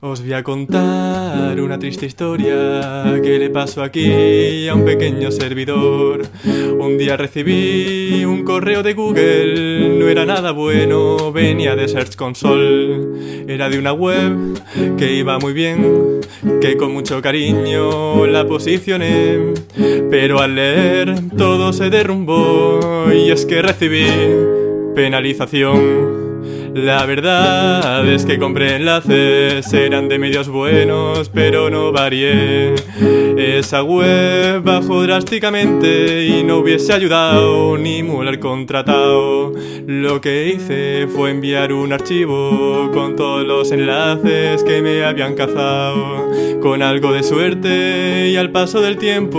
Os voy a contar una triste historia que le pasó aquí a un pequeño servidor. Un día recibí un correo de Google, no era nada bueno, venía de Search Console. Era de una web que iba muy bien, que con mucho cariño la posicioné. Pero al leer todo se derrumbó y es que recibí penalización. La verdad es que compré enlaces, eran de medios buenos, pero no varié. Esa web bajó drásticamente y no hubiese ayudado ni mular contratado. Lo que hice fue enviar un archivo con todos los enlaces que me habían cazado. Con algo de suerte y al paso del tiempo,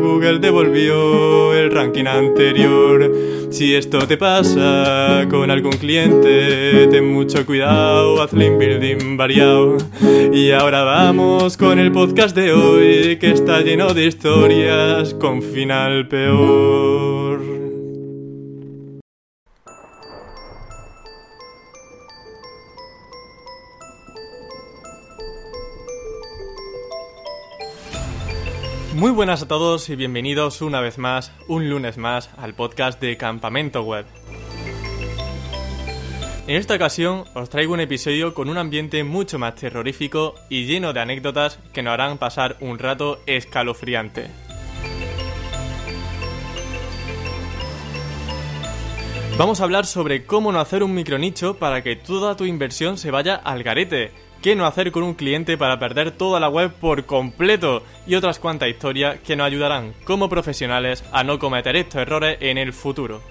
Google devolvió el ranking anterior. Si esto te pasa con algún cliente, ten mucho cuidado, haz link building variado. Y ahora vamos con el podcast de hoy, que está lleno de historias con final peor. Muy buenas a todos y bienvenidos una vez más, un lunes más, al podcast de Campamento Web. En esta ocasión os traigo un episodio con un ambiente mucho más terrorífico y lleno de anécdotas que nos harán pasar un rato escalofriante. Vamos a hablar sobre cómo no hacer un micronicho para que toda tu inversión se vaya al garete qué no hacer con un cliente para perder toda la web por completo y otras cuantas historias que nos ayudarán como profesionales a no cometer estos errores en el futuro.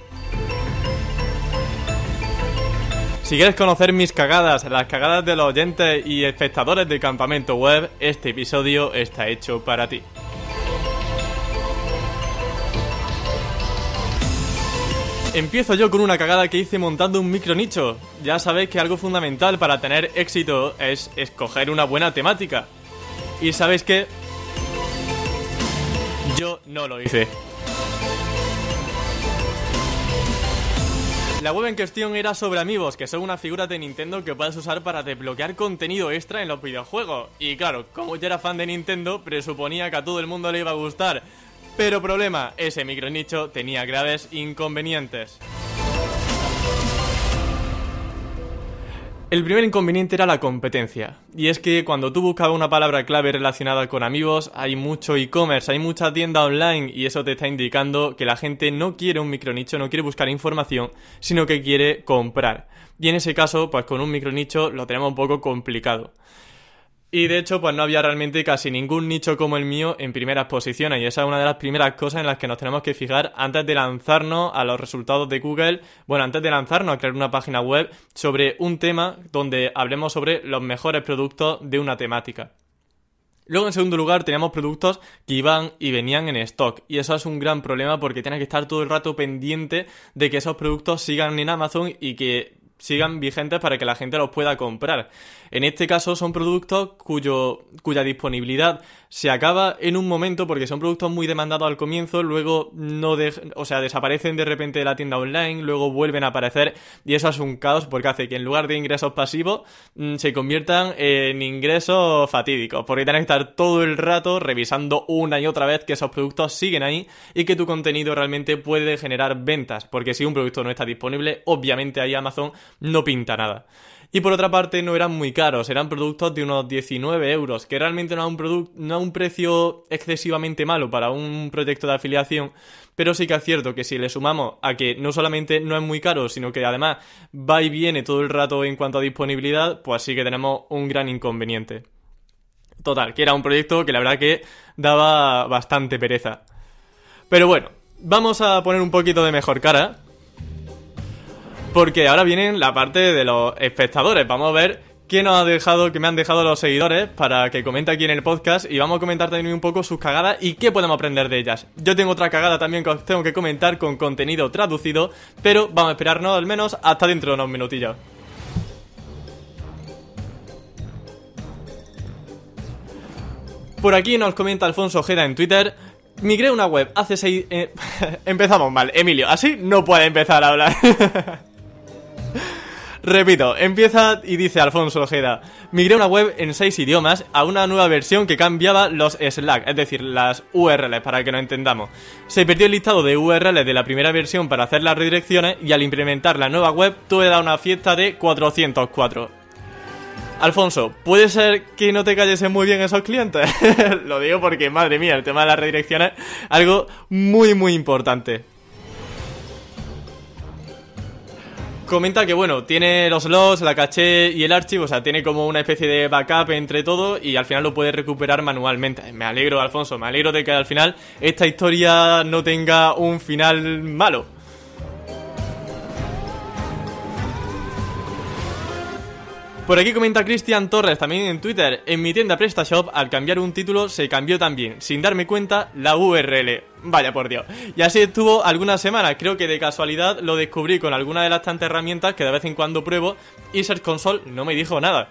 Si quieres conocer mis cagadas, las cagadas de los oyentes y espectadores del campamento web, este episodio está hecho para ti. Empiezo yo con una cagada que hice montando un micro nicho. Ya sabéis que algo fundamental para tener éxito es escoger una buena temática. Y sabéis que yo no lo hice. La web en cuestión era sobre amigos, que son unas figuras de Nintendo que puedes usar para desbloquear contenido extra en los videojuegos. Y claro, como yo era fan de Nintendo, presuponía que a todo el mundo le iba a gustar. Pero problema, ese micronicho tenía graves inconvenientes. El primer inconveniente era la competencia. Y es que cuando tú buscabas una palabra clave relacionada con amigos, hay mucho e-commerce, hay mucha tienda online y eso te está indicando que la gente no quiere un micronicho, no quiere buscar información, sino que quiere comprar. Y en ese caso, pues con un micronicho lo tenemos un poco complicado. Y de hecho, pues no había realmente casi ningún nicho como el mío en primeras posiciones. Y esa es una de las primeras cosas en las que nos tenemos que fijar antes de lanzarnos a los resultados de Google. Bueno, antes de lanzarnos a crear una página web sobre un tema donde hablemos sobre los mejores productos de una temática. Luego, en segundo lugar, teníamos productos que iban y venían en stock. Y eso es un gran problema porque tienes que estar todo el rato pendiente de que esos productos sigan en Amazon y que sigan vigentes para que la gente los pueda comprar. En este caso son productos cuyo, cuya disponibilidad se acaba en un momento porque son productos muy demandados al comienzo, luego no o sea, desaparecen de repente de la tienda online, luego vuelven a aparecer y eso es un caos porque hace que en lugar de ingresos pasivos mm, se conviertan en ingresos fatídicos, porque tienes que estar todo el rato revisando una y otra vez que esos productos siguen ahí y que tu contenido realmente puede generar ventas, porque si un producto no está disponible, obviamente ahí Amazon no pinta nada. Y por otra parte no eran muy caros, eran productos de unos 19 euros, que realmente no es un, no un precio excesivamente malo para un proyecto de afiliación, pero sí que es cierto que si le sumamos a que no solamente no es muy caro, sino que además va y viene todo el rato en cuanto a disponibilidad, pues sí que tenemos un gran inconveniente. Total, que era un proyecto que la verdad que daba bastante pereza. Pero bueno, vamos a poner un poquito de mejor cara porque ahora viene la parte de los espectadores. Vamos a ver qué nos ha dejado, qué me han dejado los seguidores para que comente aquí en el podcast y vamos a comentar también un poco sus cagadas y qué podemos aprender de ellas. Yo tengo otra cagada también que os tengo que comentar con contenido traducido, pero vamos a esperarnos al menos hasta dentro de unos minutillos. Por aquí nos comenta Alfonso Ojeda en Twitter. Migré una web hace seis... Eh, empezamos mal, Emilio. Así no puede empezar a hablar. Repito, empieza y dice Alfonso Ojeda, migré una web en seis idiomas a una nueva versión que cambiaba los Slack, es decir, las URLs, para que nos entendamos. Se perdió el listado de URLs de la primera versión para hacer las redirecciones y al implementar la nueva web tuve da una fiesta de 404. Alfonso, ¿puede ser que no te cayesen muy bien esos clientes? Lo digo porque, madre mía, el tema de las redirecciones es algo muy, muy importante. Comenta que, bueno, tiene los logs, la caché y el archivo, o sea, tiene como una especie de backup entre todo y al final lo puede recuperar manualmente. Me alegro, Alfonso, me alegro de que al final esta historia no tenga un final malo. Por aquí comenta Cristian Torres también en Twitter. En mi tienda PrestaShop, al cambiar un título, se cambió también, sin darme cuenta, la URL. Vaya por Dios. Y así estuvo algunas semanas. Creo que de casualidad lo descubrí con alguna de las tantas herramientas que de vez en cuando pruebo. Y Search Console no me dijo nada.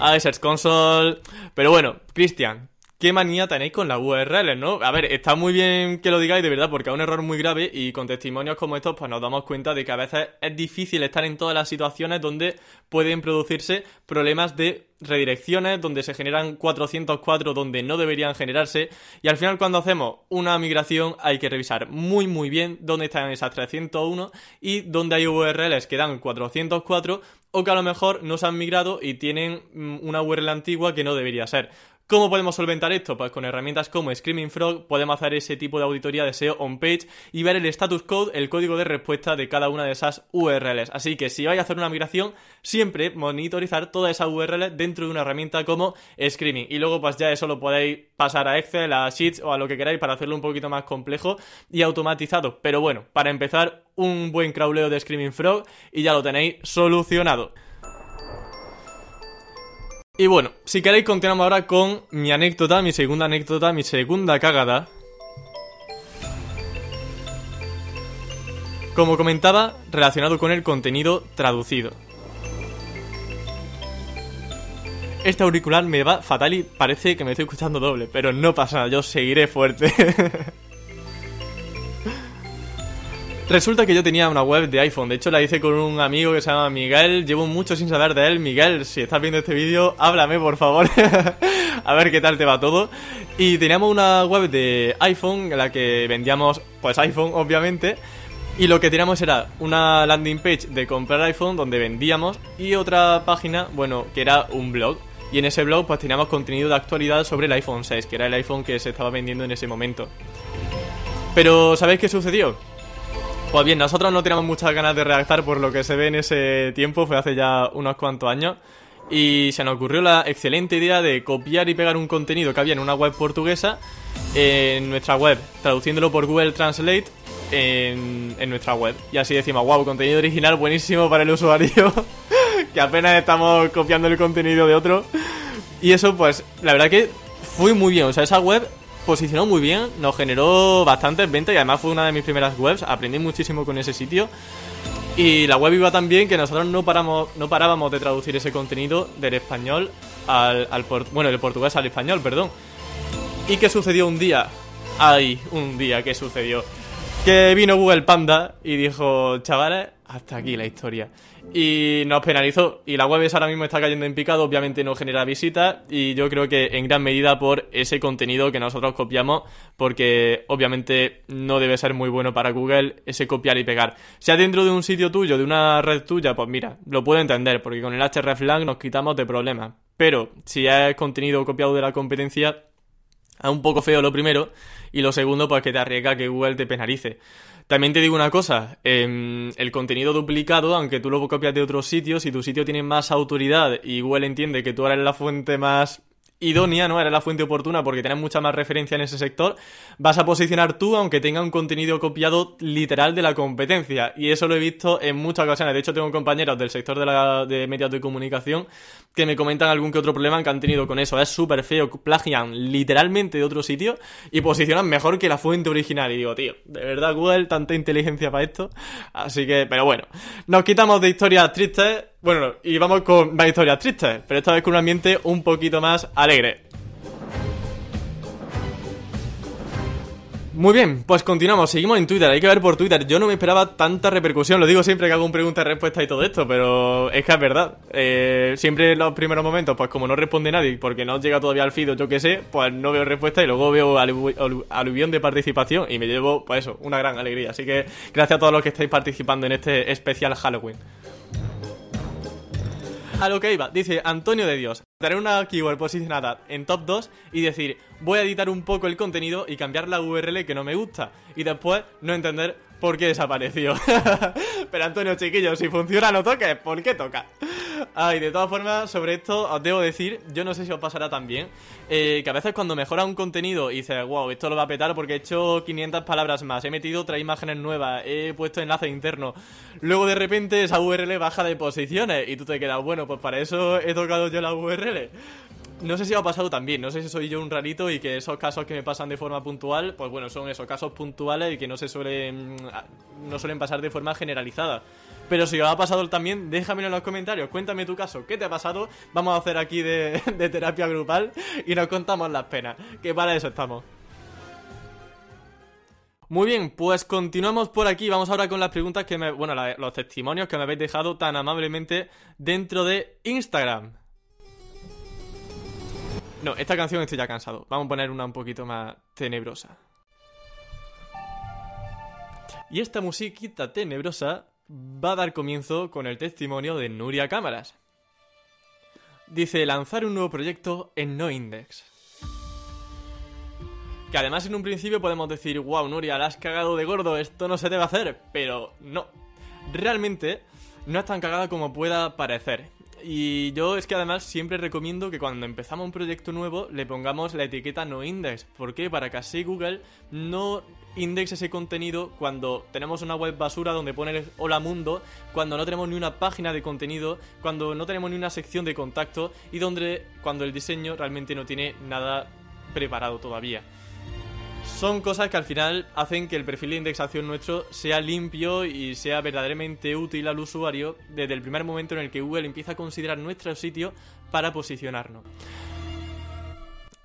Ah, Search Console. Pero bueno, Cristian, qué manía tenéis con las URLs, ¿no? A ver, está muy bien que lo digáis de verdad porque es un error muy grave y con testimonios como estos pues nos damos cuenta de que a veces es difícil estar en todas las situaciones donde pueden producirse problemas de redirecciones, donde se generan 404 donde no deberían generarse y al final cuando hacemos una migración hay que revisar muy muy bien dónde están esas 301 y dónde hay URLs que dan 404 o que a lo mejor no se han migrado y tienen mm, una URL antigua que no debería ser. ¿Cómo podemos solventar esto? Pues con herramientas como Screaming Frog podemos hacer ese tipo de auditoría de SEO on page y ver el status code, el código de respuesta de cada una de esas URLs. Así que si vais a hacer una migración, siempre monitorizar todas esas URLs dentro de una herramienta como Screaming. Y luego pues ya eso lo podéis pasar a Excel, a Sheets o a lo que queráis para hacerlo un poquito más complejo y automatizado. Pero bueno, para empezar, un buen crawleo de Screaming Frog y ya lo tenéis solucionado. Y bueno, si queréis continuamos ahora con mi anécdota, mi segunda anécdota, mi segunda cagada. Como comentaba, relacionado con el contenido traducido. Este auricular me va fatal y parece que me estoy escuchando doble, pero no pasa nada, yo seguiré fuerte. Resulta que yo tenía una web de iPhone, de hecho la hice con un amigo que se llama Miguel, llevo mucho sin saber de él. Miguel, si estás viendo este vídeo, háblame por favor, a ver qué tal te va todo. Y teníamos una web de iPhone en la que vendíamos, pues iPhone obviamente, y lo que teníamos era una landing page de comprar iPhone donde vendíamos y otra página, bueno, que era un blog. Y en ese blog pues teníamos contenido de actualidad sobre el iPhone 6, que era el iPhone que se estaba vendiendo en ese momento. Pero ¿sabéis qué sucedió? Pues bien, nosotros no teníamos muchas ganas de redactar por lo que se ve en ese tiempo, fue hace ya unos cuantos años. Y se nos ocurrió la excelente idea de copiar y pegar un contenido que había en una web portuguesa en nuestra web, traduciéndolo por Google Translate en, en nuestra web. Y así decimos, wow, contenido original buenísimo para el usuario, que apenas estamos copiando el contenido de otro. Y eso, pues, la verdad que fue muy bien. O sea, esa web posicionó muy bien, nos generó bastantes ventas y además fue una de mis primeras webs, aprendí muchísimo con ese sitio. Y la web iba tan bien que nosotros no, paramos, no parábamos de traducir ese contenido del español al, al bueno, del portugués al español, perdón. ¿Y qué sucedió un día? Ay, un día, ¿qué sucedió? Que vino Google Panda y dijo, chavales, hasta aquí la historia y nos penalizó. Y la web ahora mismo está cayendo en picado, obviamente no genera visitas y yo creo que en gran medida por ese contenido que nosotros copiamos, porque obviamente no debe ser muy bueno para Google ese copiar y pegar. Sea dentro de un sitio tuyo, de una red tuya, pues mira, lo puedo entender, porque con el hreflang nos quitamos de problemas. Pero si es contenido copiado de la competencia, es un poco feo lo primero y lo segundo, pues que te arriesga que Google te penalice. También te digo una cosa, em, el contenido duplicado, aunque tú lo copias de otros sitios, si tu sitio tiene más autoridad y Google entiende que tú eres la fuente más idónea, ¿no? Era la fuente oportuna porque tienes mucha más referencia en ese sector, vas a posicionar tú aunque tenga un contenido copiado literal de la competencia. Y eso lo he visto en muchas ocasiones. De hecho, tengo compañeros del sector de, la, de medios de comunicación que me comentan algún que otro problema que han tenido con eso. Es súper feo, plagian literalmente de otro sitio y posicionan mejor que la fuente original. Y digo, tío, de verdad Google, tanta inteligencia para esto. Así que, pero bueno, nos quitamos de historias tristes bueno, y vamos con más historias tristes, pero esta vez con un ambiente un poquito más alegre. Muy bien, pues continuamos, seguimos en Twitter, hay que ver por Twitter. Yo no me esperaba tanta repercusión, lo digo siempre que hago un pregunta y respuesta y todo esto, pero es que es verdad. Eh, siempre en los primeros momentos, pues como no responde nadie, porque no llega todavía al feed o yo qué sé, pues no veo respuesta y luego veo aluvión de participación y me llevo, pues eso, una gran alegría. Así que gracias a todos los que estáis participando en este especial Halloween. A lo que iba, dice Antonio de Dios. Daré una keyword posicionada en top 2 y decir, voy a editar un poco el contenido y cambiar la URL que no me gusta. Y después no entender por qué desapareció. Pero Antonio, chiquillo, si funciona no toques, ¿por qué toca? Ay, de todas formas, sobre esto os debo decir, yo no sé si os pasará también, eh, que a veces cuando mejora un contenido y dices, wow, esto lo va a petar porque he hecho 500 palabras más, he metido otras imágenes nuevas, he puesto enlace interno, luego de repente esa URL baja de posiciones y tú te quedas, bueno, pues para eso he tocado yo la URL. No sé si ha pasado también, no sé si soy yo un rarito y que esos casos que me pasan de forma puntual, pues bueno, son esos casos puntuales y que no se suelen no suelen pasar de forma generalizada. Pero si os ha pasado también, déjamelo en los comentarios, cuéntame tu caso, ¿qué te ha pasado? Vamos a hacer aquí de, terapia grupal y nos contamos las penas, que para eso estamos. Muy bien, pues continuamos por aquí. Vamos ahora con las preguntas que me. Bueno, los testimonios que me habéis dejado tan amablemente dentro de Instagram. No, esta canción estoy ya cansado. Vamos a poner una un poquito más tenebrosa. Y esta musiquita tenebrosa va a dar comienzo con el testimonio de Nuria Cámaras. Dice lanzar un nuevo proyecto en NoIndex. Que además en un principio podemos decir, wow, Nuria, la has cagado de gordo, esto no se debe hacer, pero no. Realmente no es tan cagada como pueda parecer. Y yo es que además siempre recomiendo que cuando empezamos un proyecto nuevo le pongamos la etiqueta no index. ¿Por qué? Para que así Google no indexe ese contenido cuando tenemos una web basura donde pone hola mundo, cuando no tenemos ni una página de contenido, cuando no tenemos ni una sección de contacto y donde cuando el diseño realmente no tiene nada preparado todavía son cosas que al final hacen que el perfil de indexación nuestro sea limpio y sea verdaderamente útil al usuario desde el primer momento en el que Google empieza a considerar nuestro sitio para posicionarnos.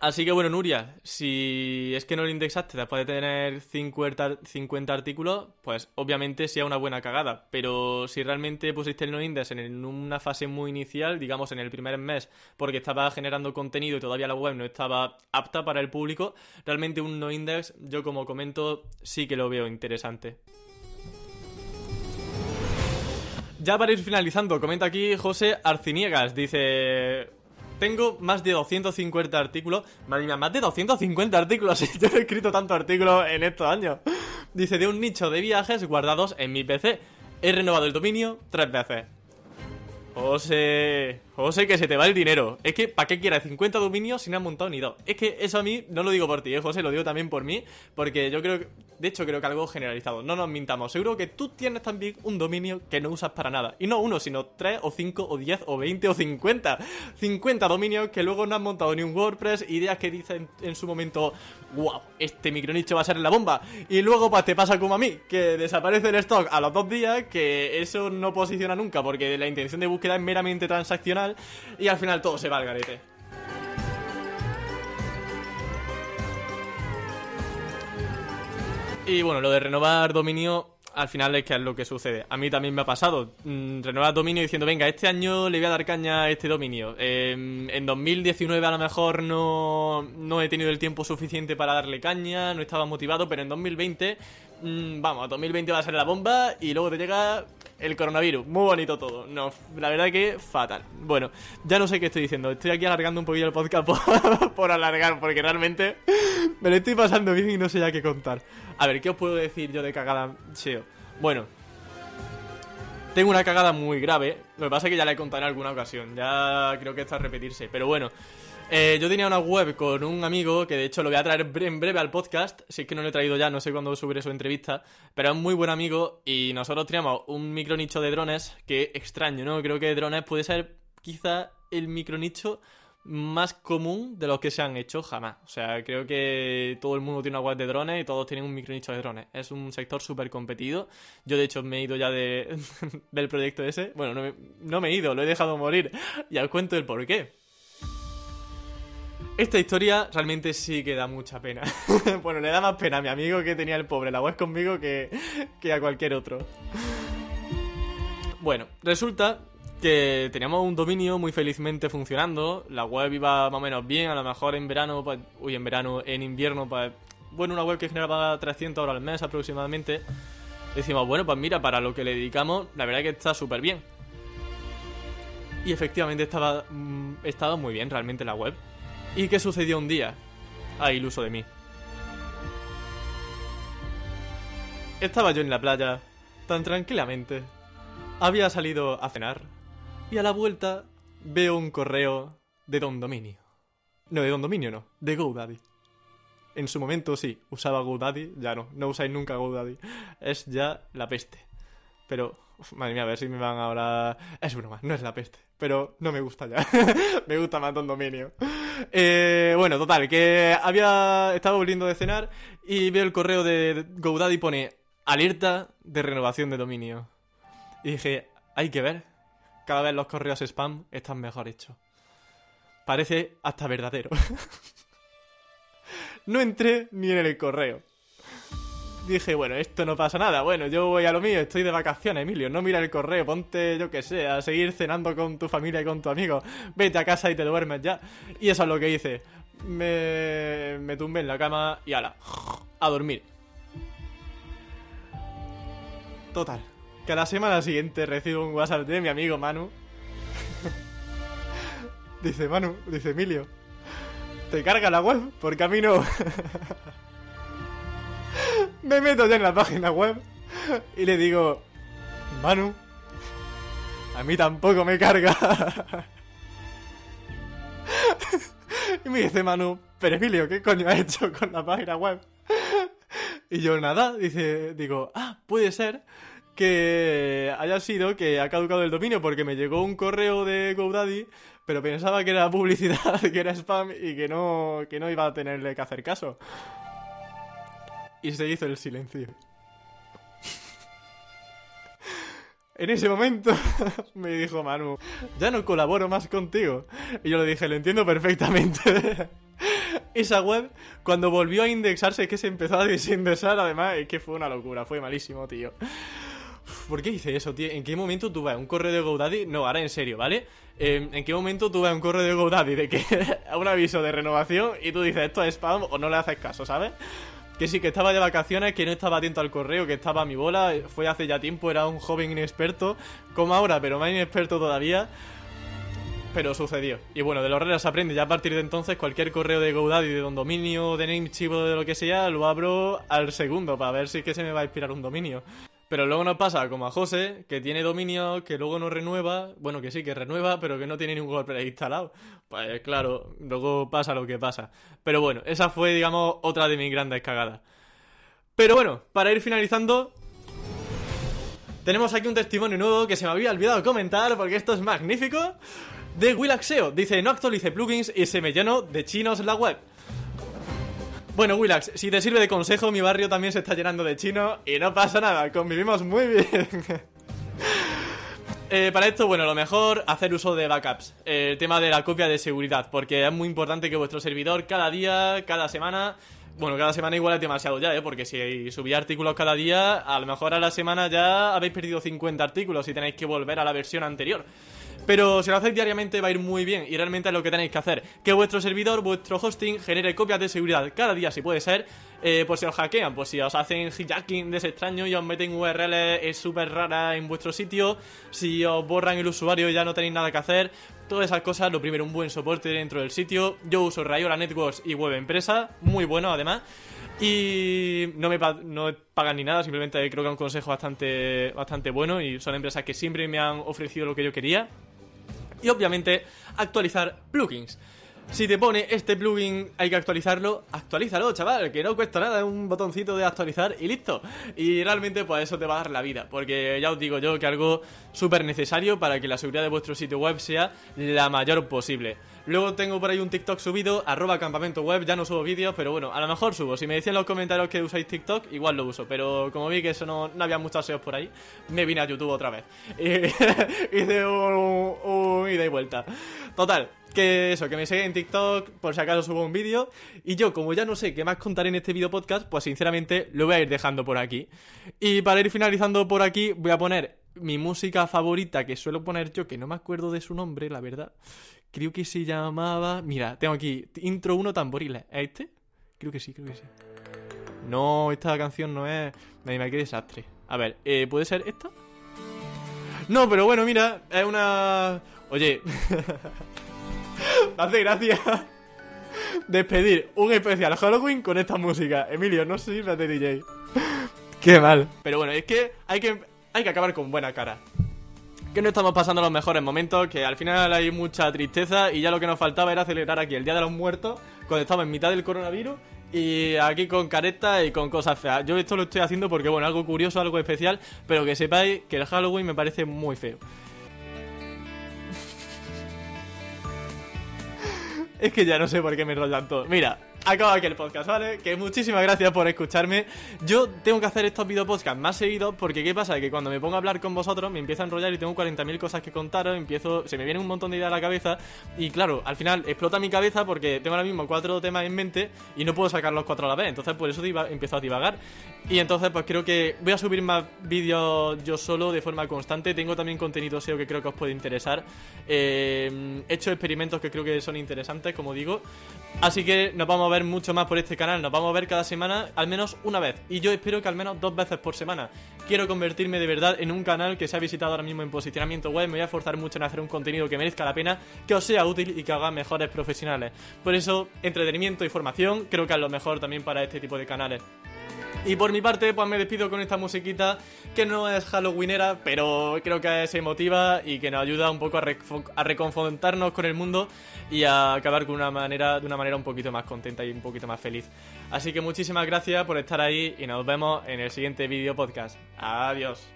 Así que bueno, Nuria, si es que no lo indexaste después de tener 50, 50 artículos, pues obviamente sea una buena cagada. Pero si realmente pusiste el no index en una fase muy inicial, digamos en el primer mes, porque estaba generando contenido y todavía la web no estaba apta para el público, realmente un no index, yo como comento, sí que lo veo interesante. Ya para ir finalizando, comenta aquí José Arciniegas, dice... Tengo más de 250 artículos. Madre mía, más de 250 artículos. Yo he escrito tantos artículos en estos años. Dice, de un nicho de viajes guardados en mi PC. He renovado el dominio tres veces. José, José, que se te va el dinero. Es que, ¿para qué quieras 50 dominios si no has montado ni dos? Es que eso a mí, no lo digo por ti, ¿eh, José, lo digo también por mí, porque yo creo que, de hecho, creo que algo generalizado. No nos mintamos, seguro que tú tienes también un dominio que no usas para nada. Y no uno, sino tres, o cinco, o diez, o veinte, o cincuenta. 50 dominios que luego no has montado ni un WordPress, ideas que dicen en su momento, wow, este micronicho va a ser la bomba. Y luego, pues te pasa como a mí, que desaparece el stock a los dos días, que eso no posiciona nunca, porque la intención de búsqueda es meramente transaccional y al final todo se va al garete. Y bueno, lo de renovar dominio, al final es que es lo que sucede. A mí también me ha pasado. Mm, renovar dominio diciendo, venga, este año le voy a dar caña a este dominio. Em, en 2019 a lo mejor no, no he tenido el tiempo suficiente para darle caña, no estaba motivado, pero en 2020, mm, vamos, 2020 va a ser la bomba y luego te llega el coronavirus. Muy bonito todo. No, la verdad que fatal. Bueno, ya no sé qué estoy diciendo. Estoy aquí alargando un poquillo el podcast por, alargar, porque realmente me lo estoy pasando bien y no sé ya qué contar. A ver, ¿qué os puedo decir yo de cagada SEO? Bueno, tengo una cagada muy grave. Lo que pasa es que ya la he contado en alguna ocasión. Ya creo que está a repetirse. Pero bueno, eh, yo tenía una web con un amigo que de hecho lo voy a traer en breve al podcast. Si es que no lo he traído ya, no sé cuándo subiré su entrevista. Pero es un muy buen amigo y nosotros teníamos un micronicho de drones que extraño, ¿no? Creo que drones puede ser quizá el micronicho más común de los que se han hecho jamás. O sea, creo que todo el mundo tiene una web de drones y todos tienen un micronicho de drones. Es un sector súper competido. Yo, de hecho, me he ido ya de, del proyecto ese. Bueno, no me, no me he ido, lo he dejado morir. Y os cuento el por qué. Esta historia realmente sí que da mucha pena. bueno, le da más pena a mi amigo que tenía el pobre la web conmigo que, que a cualquier otro. Bueno, resulta que teníamos un dominio muy felizmente funcionando, la web iba más o menos bien, a lo mejor en verano, pues, uy, en verano, en invierno, pues, bueno, una web que generaba 300 euros al mes aproximadamente. Decimos, bueno, pues mira, para lo que le dedicamos, la verdad que está súper bien. Y efectivamente estaba, mm, estaba muy bien realmente la web. ¿Y qué sucedió un día? Ah, iluso de mí. Estaba yo en la playa, tan tranquilamente. Había salido a cenar. Y a la vuelta veo un correo de Don Dominio. No, de Don Dominio no, de GoDaddy. En su momento sí, usaba GoDaddy, ya no, no usáis nunca GoDaddy. Es ya la peste. Pero, madre mía, a ver si me van ahora... Es broma, no es la peste, pero no me gusta ya. me gusta más Don Dominio. Eh, bueno, total, que había estado volviendo de cenar y veo el correo de GoDaddy pone alerta de renovación de dominio. Y dije, hay que ver. Cada vez los correos spam están mejor hechos. Parece hasta verdadero. no entré ni en el correo. Dije, bueno, esto no pasa nada. Bueno, yo voy a lo mío, estoy de vacaciones, Emilio. No mira el correo, ponte, yo que sé, a seguir cenando con tu familia y con tu amigo. Vete a casa y te duermes ya. Y eso es lo que hice. Me, me tumbé en la cama y ala, a dormir. Total, que a la semana siguiente recibo un WhatsApp de mi amigo Manu. dice Manu, dice Emilio, ¿te carga la web? Porque a mí no. Me meto ya en la página web y le digo, Manu, a mí tampoco me carga. y me dice Manu, pero Emilio, ¿qué coño has hecho con la página web? y yo nada, dice, digo, ah, puede ser que haya sido que ha caducado el dominio porque me llegó un correo de GoDaddy, pero pensaba que era publicidad, que era spam y que no, que no iba a tenerle que hacer caso. Y se hizo el silencio. En ese momento me dijo Manu, ya no colaboro más contigo. Y yo le dije, lo entiendo perfectamente. Esa web, cuando volvió a indexarse, que se empezó a desindexar, además, es que fue una locura, fue malísimo, tío. ¿Por qué hice eso, tío? ¿En qué momento tuve un correo de GoDaddy? No, ahora en serio, ¿vale? Eh, ¿En qué momento tuve un correo de GoDaddy de que un aviso de renovación y tú dices esto es spam o no le haces caso, ¿sabes? Que sí, que estaba de vacaciones, que no estaba atento al correo, que estaba a mi bola, fue hace ya tiempo, era un joven inexperto, como ahora, pero más inexperto todavía. Pero sucedió. Y bueno, de los reglas aprende. Ya a partir de entonces, cualquier correo de GoDaddy, de Don Dominio, de Namecheap o de lo que sea, lo abro al segundo para ver si es que se me va a inspirar un dominio. Pero luego nos pasa como a José, que tiene dominio, que luego no renueva, bueno, que sí, que renueva, pero que no tiene ningún instalado. Pues claro, luego pasa lo que pasa. Pero bueno, esa fue, digamos, otra de mis grandes cagadas. Pero bueno, para ir finalizando, tenemos aquí un testimonio nuevo que se me había olvidado comentar porque esto es magnífico. De Willaxeo, dice, no actualice plugins y se me llenó de chinos la web. Bueno, Willax, si te sirve de consejo, mi barrio también se está llenando de chinos y no pasa nada, convivimos muy bien. Eh, para esto, bueno, lo mejor, hacer uso de backups. el tema de la copia de seguridad, porque es muy importante que vuestro servidor cada día, cada semana... Bueno, cada semana igual es demasiado ya, ¿eh? Porque si subís artículos cada día, a lo mejor a la semana ya habéis perdido 50 artículos y tenéis que volver a la versión anterior. Pero si lo hacéis diariamente va a ir muy bien y realmente es lo que tenéis que hacer. Que vuestro servidor, vuestro hosting genere copias de seguridad cada día si puede ser. Eh, por si os hackean, pues si os hacen hijacking de ese extraño y os meten URLs súper raras en vuestro sitio. Si os borran el usuario y ya no tenéis nada que hacer. Todas esas cosas, lo primero, un buen soporte dentro del sitio. Yo uso Rayola Networks y Web Empresa, muy bueno además. Y no me pagan ni nada, simplemente creo que es un consejo bastante, bastante bueno y son empresas que siempre me han ofrecido lo que yo quería y obviamente actualizar plugins. Si te pone este plugin hay que actualizarlo, actualízalo, chaval, que no cuesta nada, un botoncito de actualizar y listo. Y realmente pues eso te va a dar la vida, porque ya os digo yo que algo súper necesario para que la seguridad de vuestro sitio web sea la mayor posible. Luego tengo por ahí un TikTok subido, arroba campamento web, ya no subo vídeos, pero bueno, a lo mejor subo. Si me decían en los comentarios que usáis TikTok, igual lo uso, pero como vi que eso no, había muchos SEOs por ahí, me vine a YouTube otra vez. Y hice un, un ida y vuelta. Total, que eso, que me sigan en TikTok por si acaso subo un vídeo. Y yo, como ya no sé qué más contar en este vídeo podcast, pues sinceramente lo voy a ir dejando por aquí. Y para ir finalizando por aquí, voy a poner mi música favorita que suelo poner yo, que no me acuerdo de su nombre, la verdad. Creo que se llamaba... Mira, tengo aquí intro 1 tamboriles. ¿Es este? Creo que sí, creo que sí. No, esta canción no es... Me qué desastre. A ver, eh, ¿puede ser esta? No, pero bueno, mira, es una... Oye... hace gracia despedir un especial Halloween con esta música. Emilio, no sé si me hace DJ. Qué mal. Pero bueno, es que hay que hay que acabar con buena cara. Que no estamos pasando los mejores momentos, que al final hay mucha tristeza y ya lo que nos faltaba era celebrar aquí el Día de los Muertos cuando estamos en mitad del coronavirus y aquí con caretas y con cosas feas. Yo esto lo estoy haciendo porque, bueno, algo curioso, algo especial, pero que sepáis que el Halloween me parece muy feo. Es que ya no sé por qué me enrollan todo. Mira, acaba aquí el podcast, ¿vale? Que muchísimas gracias por escucharme. Yo tengo que hacer estos video podcasts más seguidos porque ¿qué pasa? Que cuando me pongo a hablar con vosotros me empiezo a enrollar y tengo 40.000 cosas que contaros, empiezo, se me viene un montón de ideas a la cabeza y claro, al final explota mi cabeza porque tengo ahora mismo cuatro temas en mente y no puedo sacar los cuatro a la vez, entonces por eso empiezo a divagar. Y entonces pues creo que voy a subir más vídeos yo solo de forma constante, tengo también contenido SEO que creo que os puede interesar. Eh, he hecho experimentos que creo que son interesantes, como digo. Así que nos vamos a ver mucho más por este canal, nos vamos a ver cada semana al menos una vez. Y yo espero que al menos dos veces por semana. Quiero convertirme de verdad en un canal que se ha visitado ahora mismo en posicionamiento web. Me voy a esforzar mucho en hacer un contenido que merezca la pena, que os sea útil y que haga mejores profesionales. Por eso, entretenimiento y formación creo que es lo mejor también para este tipo de canales. Y por mi parte, pues me despido con esta musiquita que no es halloweenera, pero creo que es emotiva y que nos ayuda un poco a, a reconfrontarnos con el mundo y a acabar con una manera, de una manera un poquito más contenta y un poquito más feliz. Así que muchísimas gracias por estar ahí y nos vemos en el siguiente vídeo podcast. Adiós.